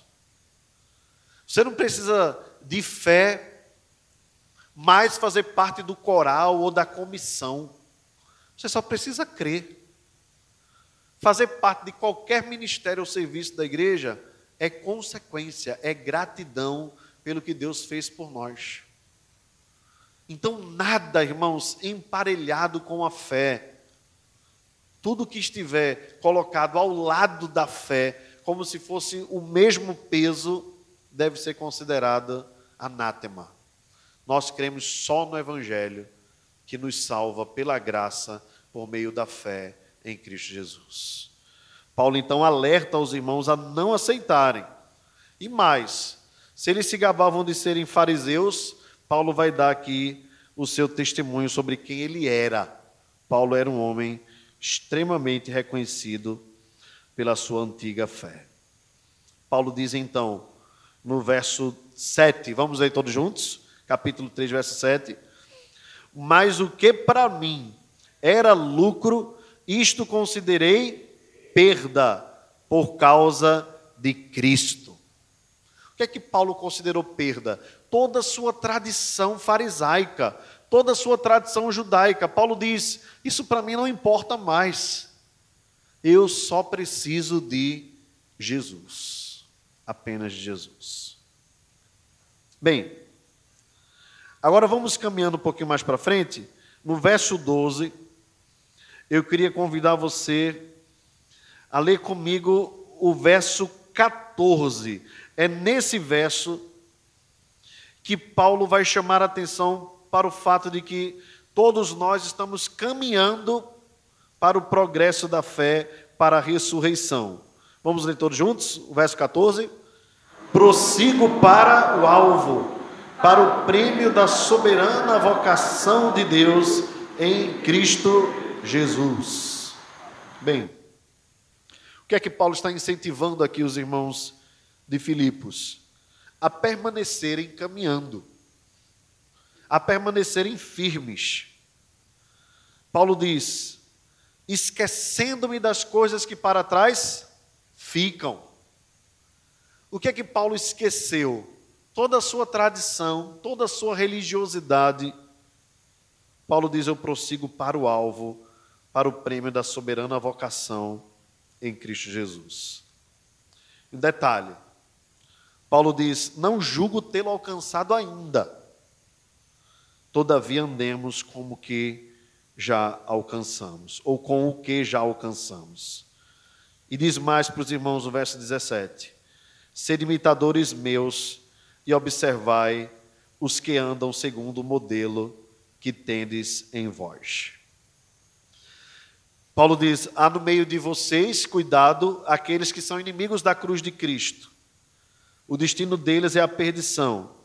Speaker 1: Você não precisa de fé, mais fazer parte do coral ou da comissão. Você só precisa crer. Fazer parte de qualquer ministério ou serviço da igreja é consequência, é gratidão pelo que Deus fez por nós. Então, nada, irmãos, emparelhado com a fé. Tudo que estiver colocado ao lado da fé, como se fosse o mesmo peso, deve ser considerado anátema. Nós cremos só no Evangelho que nos salva pela graça por meio da fé em Cristo Jesus. Paulo então alerta os irmãos a não aceitarem. E mais, se eles se gabavam de serem fariseus, Paulo vai dar aqui o seu testemunho sobre quem ele era. Paulo era um homem extremamente reconhecido pela sua antiga fé. Paulo diz então, no verso 7, vamos aí todos juntos? Capítulo 3, verso 7 mas o que para mim era lucro, isto considerei perda por causa de Cristo. O que é que Paulo considerou perda? Toda a sua tradição farisaica, toda a sua tradição judaica. Paulo diz: Isso para mim não importa mais. Eu só preciso de Jesus, apenas de Jesus. Bem, Agora vamos caminhando um pouquinho mais para frente, no verso 12, eu queria convidar você a ler comigo o verso 14. É nesse verso que Paulo vai chamar a atenção para o fato de que todos nós estamos caminhando para o progresso da fé, para a ressurreição. Vamos ler todos juntos? O verso 14. Prossigo para o alvo, para o prêmio da soberana vocação de Deus em Cristo Jesus. Bem, o que é que Paulo está incentivando aqui os irmãos de Filipos? A permanecerem caminhando, a permanecerem firmes. Paulo diz: esquecendo-me das coisas que para trás ficam. O que é que Paulo esqueceu? Toda a sua tradição, toda a sua religiosidade. Paulo diz: Eu prossigo para o alvo, para o prêmio da soberana vocação em Cristo Jesus. Um detalhe: Paulo diz: Não julgo tê-lo alcançado ainda, todavia andemos como que já alcançamos, ou com o que já alcançamos. E diz mais para os irmãos no verso 17: Sede imitadores meus e observai os que andam segundo o modelo que tendes em vós. Paulo diz: há no meio de vocês, cuidado, aqueles que são inimigos da cruz de Cristo. O destino deles é a perdição.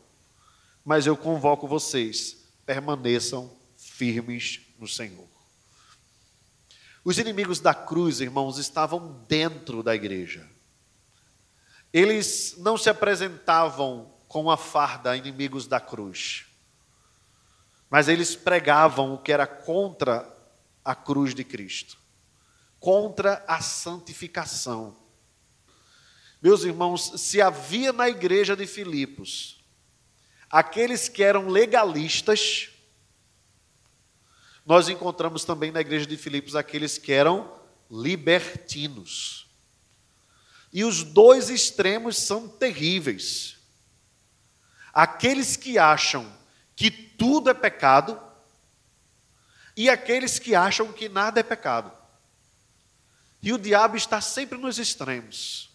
Speaker 1: Mas eu convoco vocês, permaneçam firmes no Senhor. Os inimigos da cruz, irmãos, estavam dentro da igreja. Eles não se apresentavam com a farda inimigos da cruz, mas eles pregavam o que era contra a cruz de Cristo, contra a santificação. Meus irmãos, se havia na igreja de Filipos aqueles que eram legalistas, nós encontramos também na igreja de Filipos aqueles que eram libertinos. E os dois extremos são terríveis. Aqueles que acham que tudo é pecado e aqueles que acham que nada é pecado. E o diabo está sempre nos extremos.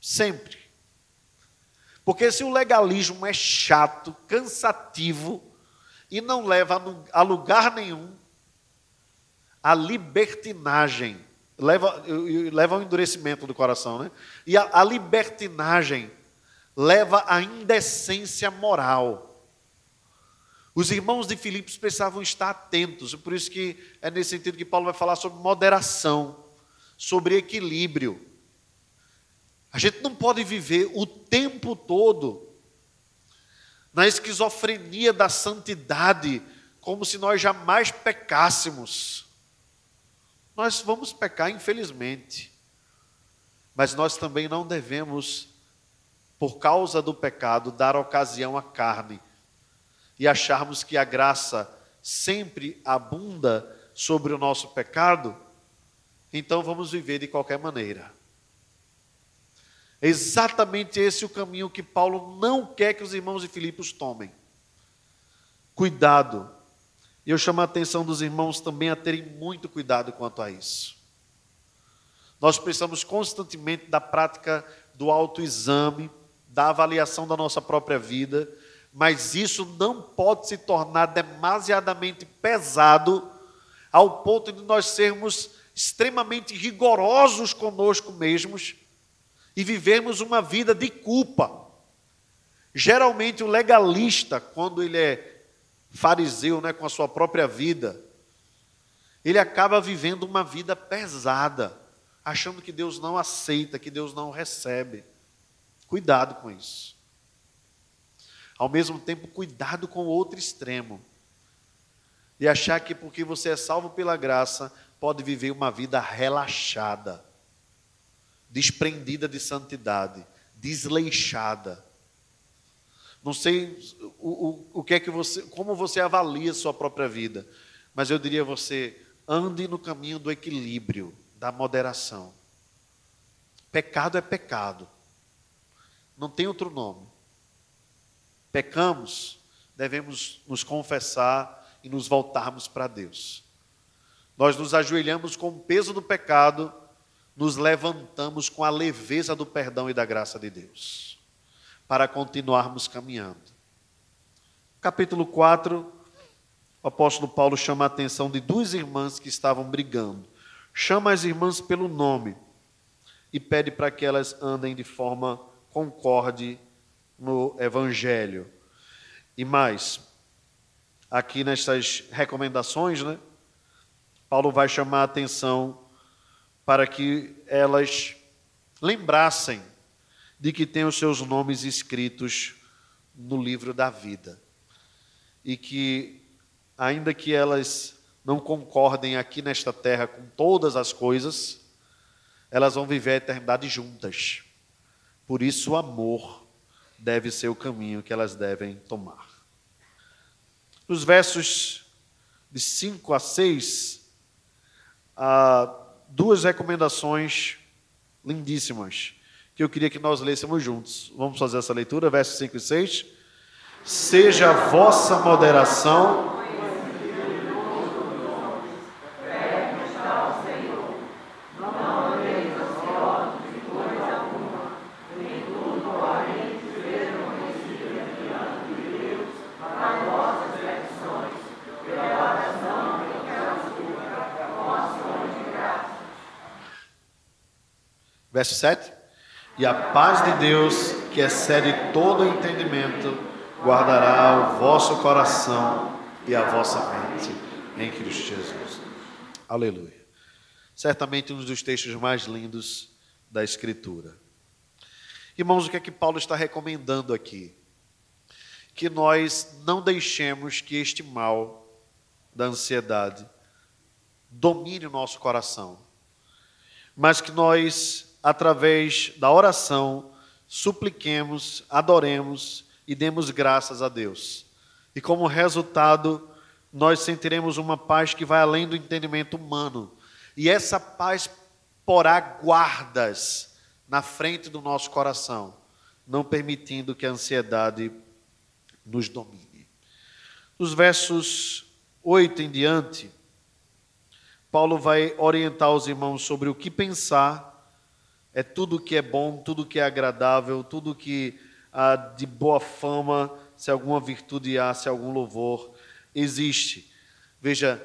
Speaker 1: Sempre. Porque se o legalismo é chato, cansativo, e não leva a lugar nenhum a libertinagem, leva, leva ao endurecimento do coração, né? E a, a libertinagem leva à indecência moral. Os irmãos de Filipos precisavam estar atentos, por isso que é nesse sentido que Paulo vai falar sobre moderação, sobre equilíbrio. A gente não pode viver o tempo todo na esquizofrenia da santidade, como se nós jamais pecássemos. Nós vamos pecar, infelizmente, mas nós também não devemos, por causa do pecado, dar ocasião à carne e acharmos que a graça sempre abunda sobre o nosso pecado, então vamos viver de qualquer maneira. É exatamente esse o caminho que Paulo não quer que os irmãos de Filipos tomem. Cuidado. E eu chamo a atenção dos irmãos também a terem muito cuidado quanto a isso. Nós precisamos constantemente da prática do autoexame, da avaliação da nossa própria vida, mas isso não pode se tornar demasiadamente pesado ao ponto de nós sermos extremamente rigorosos conosco mesmos e vivemos uma vida de culpa. Geralmente o legalista, quando ele é fariseu, né, com a sua própria vida, ele acaba vivendo uma vida pesada, achando que Deus não aceita, que Deus não recebe. Cuidado com isso. Ao mesmo tempo, cuidado com o outro extremo. E achar que porque você é salvo pela graça, pode viver uma vida relaxada desprendida de santidade, desleixada. Não sei o, o, o que é que você, como você avalia a sua própria vida, mas eu diria a você, ande no caminho do equilíbrio, da moderação. Pecado é pecado. Não tem outro nome. Pecamos, devemos nos confessar e nos voltarmos para Deus. Nós nos ajoelhamos com o peso do pecado, nos levantamos com a leveza do perdão e da graça de Deus, para continuarmos caminhando. Capítulo 4, o apóstolo Paulo chama a atenção de duas irmãs que estavam brigando. Chama as irmãs pelo nome e pede para que elas andem de forma concorde no evangelho. E mais, aqui nestas recomendações, né? Paulo vai chamar a atenção para que elas lembrassem de que têm os seus nomes escritos no livro da vida. E que ainda que elas não concordem aqui nesta terra com todas as coisas, elas vão viver a eternidade juntas. Por isso, o amor deve ser o caminho que elas devem tomar. Nos versos de 5 a 6, há duas recomendações lindíssimas que eu queria que nós lêssemos juntos. Vamos fazer essa leitura, versos 5 e 6. Seja a vossa moderação Verso 7. E a paz de Deus, que excede todo entendimento, guardará o vosso coração e a vossa mente em Cristo Jesus. Aleluia. Certamente um dos textos mais lindos da Escritura. Irmãos, o que é que Paulo está recomendando aqui? Que nós não deixemos que este mal da ansiedade domine o nosso coração, mas que nós através da oração, supliquemos, adoremos e demos graças a Deus. E como resultado, nós sentiremos uma paz que vai além do entendimento humano. E essa paz porá guardas na frente do nosso coração, não permitindo que a ansiedade nos domine. Nos versos 8 em diante, Paulo vai orientar os irmãos sobre o que pensar é tudo que é bom, tudo que é agradável, tudo que há de boa fama, se alguma virtude há, se algum louvor existe. Veja,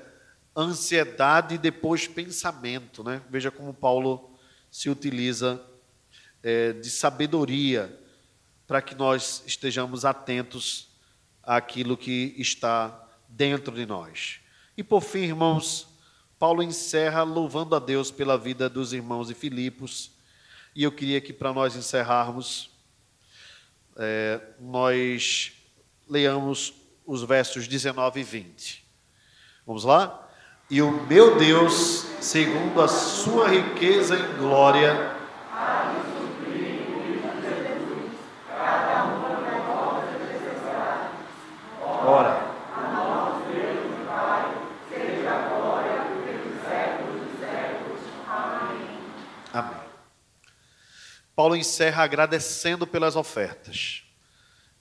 Speaker 1: ansiedade e depois pensamento, né? Veja como Paulo se utiliza é, de sabedoria para que nós estejamos atentos àquilo que está dentro de nós. E por fim, irmãos, Paulo encerra louvando a Deus pela vida dos irmãos de Filipos e eu queria que, para nós encerrarmos, é, nós leamos os versos 19 e 20. Vamos lá? E o meu Deus, segundo a sua riqueza em glória, Paulo encerra agradecendo pelas ofertas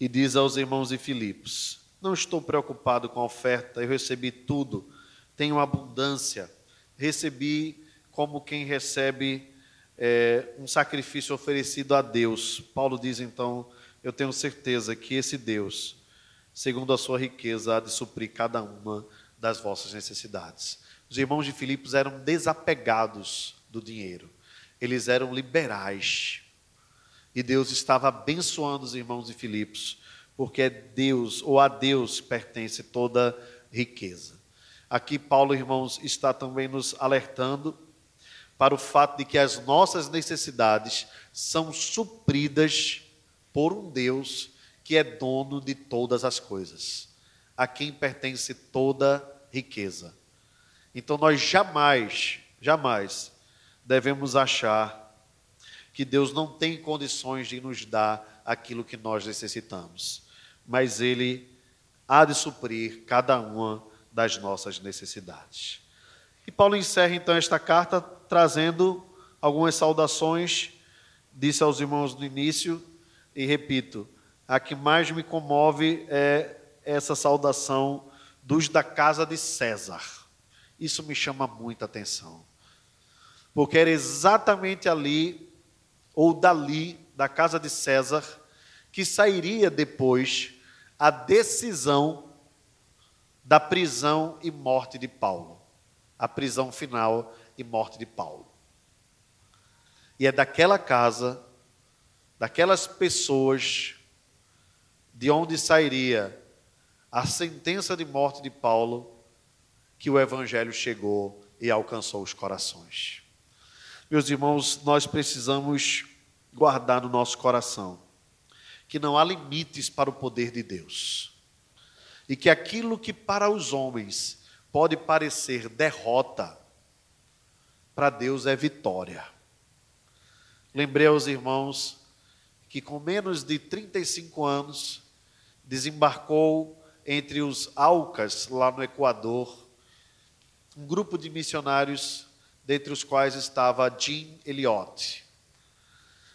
Speaker 1: e diz aos irmãos de Filipos: Não estou preocupado com a oferta, eu recebi tudo, tenho abundância, recebi como quem recebe é, um sacrifício oferecido a Deus. Paulo diz então: Eu tenho certeza que esse Deus, segundo a sua riqueza, há de suprir cada uma das vossas necessidades. Os irmãos de Filipos eram desapegados do dinheiro, eles eram liberais e Deus estava abençoando os irmãos de Filipos, porque é Deus, ou a Deus pertence toda riqueza. Aqui Paulo, irmãos, está também nos alertando para o fato de que as nossas necessidades são supridas por um Deus que é dono de todas as coisas, a quem pertence toda riqueza. Então nós jamais, jamais devemos achar que Deus não tem condições de nos dar aquilo que nós necessitamos, mas Ele há de suprir cada uma das nossas necessidades. E Paulo encerra então esta carta trazendo algumas saudações, disse aos irmãos no início, e repito, a que mais me comove é essa saudação
Speaker 2: dos da casa de César. Isso me chama muita atenção. Porque era exatamente ali, ou dali, da casa de César, que sairia depois a decisão da prisão e morte de Paulo. A prisão final e morte de Paulo. E é daquela casa, daquelas pessoas, de onde sairia a sentença de morte de Paulo, que o Evangelho chegou e alcançou os corações. Meus irmãos, nós precisamos guardar no nosso coração que não há limites para o poder de Deus. E que aquilo que para os homens pode parecer derrota, para Deus é vitória. Lembrei aos irmãos que com menos de 35 anos desembarcou entre os Alcas, lá no Equador, um grupo de missionários, dentre os quais estava Jim Elliot.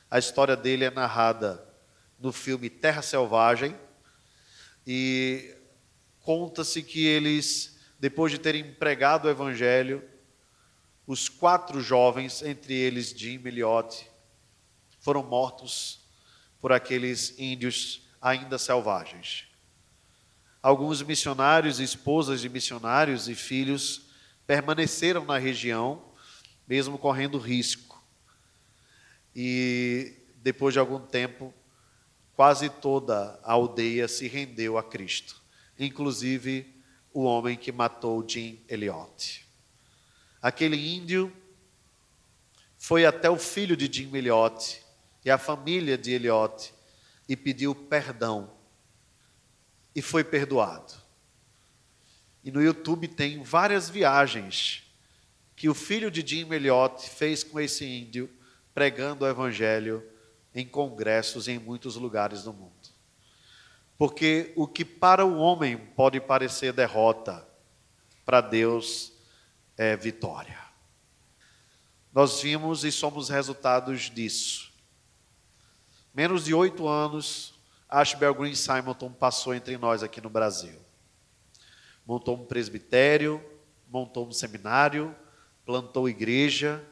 Speaker 2: A história dele é narrada no filme Terra Selvagem e conta-se que eles, depois de terem pregado o Evangelho, os quatro jovens, entre eles Jim Elliot, foram mortos por aqueles índios ainda selvagens. Alguns missionários, esposas de missionários e filhos permaneceram na região, mesmo correndo risco. E depois de algum tempo, quase toda a aldeia se rendeu a Cristo, inclusive o homem que matou Jim Elliot. Aquele índio foi até o filho de Jim Elliot e a família de Elliot e pediu perdão e foi perdoado. E no YouTube tem várias viagens que o filho de Jim Elliot fez com esse índio pregando o evangelho em congressos em muitos lugares do mundo. Porque o que para o homem pode parecer derrota, para Deus é vitória. Nós vimos e somos resultados disso. Menos de oito anos, Ashbel Green Simonton passou entre nós aqui no Brasil. Montou um presbitério, montou um seminário, plantou igreja,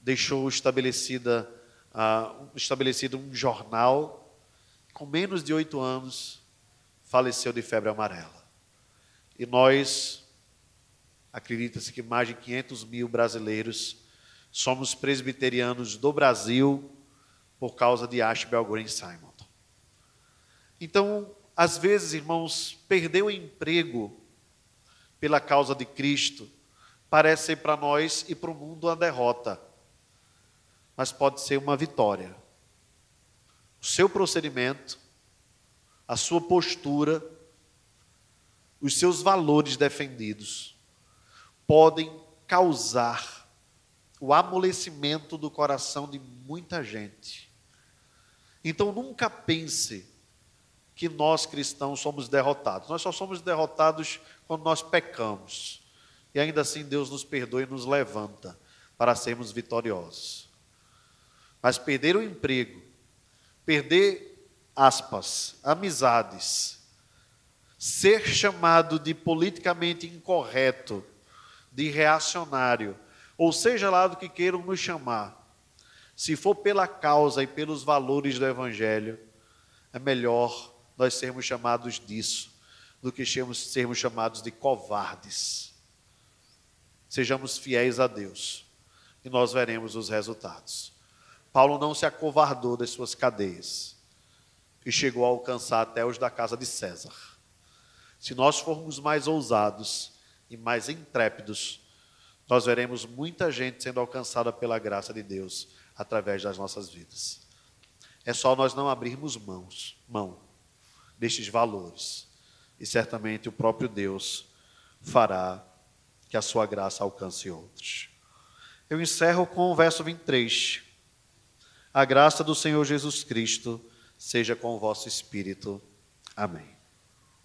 Speaker 2: deixou estabelecida uh, estabelecido um jornal. Com menos de oito anos, faleceu de febre amarela. E nós, acredita-se que mais de 500 mil brasileiros somos presbiterianos do Brasil por causa de Ashbel Green Simon. Então, às vezes, irmãos, perder o emprego pela causa de Cristo parece ser para nós e para o mundo uma derrota mas pode ser uma vitória. O seu procedimento, a sua postura, os seus valores defendidos podem causar o amolecimento do coração de muita gente. Então nunca pense que nós cristãos somos derrotados. Nós só somos derrotados quando nós pecamos. E ainda assim Deus nos perdoa e nos levanta para sermos vitoriosos. Mas perder o emprego, perder, aspas, amizades, ser chamado de politicamente incorreto, de reacionário, ou seja lá do que queiram nos chamar, se for pela causa e pelos valores do Evangelho, é melhor nós sermos chamados disso do que sermos chamados de covardes. Sejamos fiéis a Deus e nós veremos os resultados. Paulo não se acovardou das suas cadeias e chegou a alcançar até os da casa de César. Se nós formos mais ousados e mais intrépidos, nós veremos muita gente sendo alcançada pela graça de Deus através das nossas vidas. É só nós não abrirmos mãos, mão destes valores, e certamente o próprio Deus fará que a sua graça alcance outros. Eu encerro com o verso 23. A graça do Senhor Jesus Cristo seja com o vosso espírito. Amém.